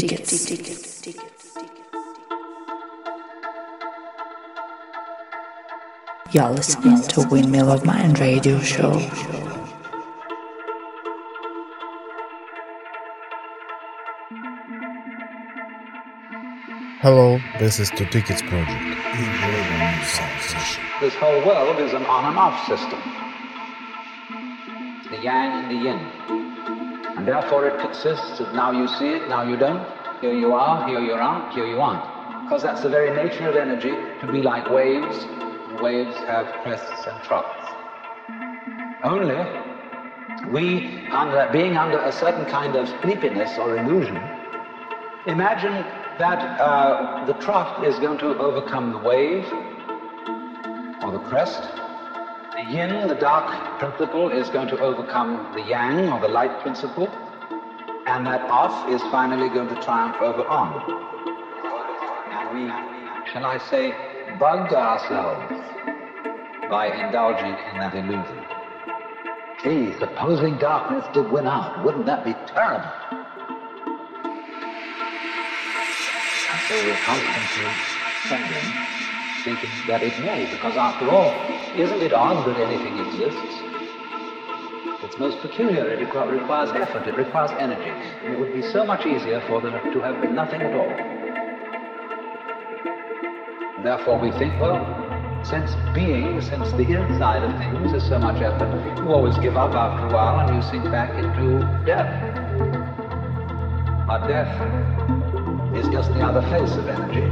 tickets. You're listening to Windmill of Mind radio show. Hello, this is Two Tickets Project. This whole world is an on and off system. The yang and the yin. And therefore it consists of now you see it, now you don't. Here you are, here you aren't, here you aren't. Because that's the very nature of energy, to be like waves. Waves have crests and troughs. Only we, under, being under a certain kind of sleepiness or illusion, imagine that uh, the trough is going to overcome the wave or the crest. Yin, the dark principle, is going to overcome the yang or the light principle. And that off is finally going to triumph over on. And we, shall I say, bug ourselves by indulging in that illusion. Gee, supposing darkness did win out, wouldn't that be terrible? So we're constantly sending, thinking that it may, because after all, isn't it odd that anything exists? It's most peculiar. It requ- requires effort. It requires energy. And it would be so much easier for there to have been nothing at all. Therefore, we think, well, since being, since the inside of things is so much effort, you always give up after a while and you sink back into death. But death is just the other face of energy.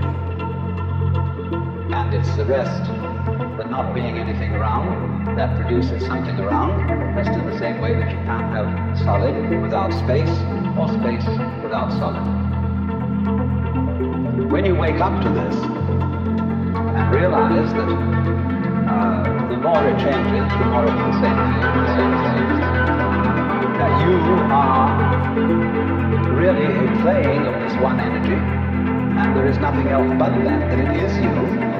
And it's the rest, the not being anything around, that produces something around, just in the same way that you can't have solid without space, or space without solid. When you wake up to this, and realize that uh, the more it changes, the more it's the same the same thing, that you are really a playing of this one energy, and there is nothing else but that, that it is you.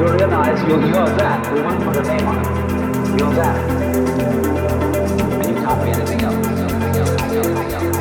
You realize you're you're that. We won't put a name on it. You're that. Anything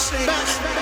sing.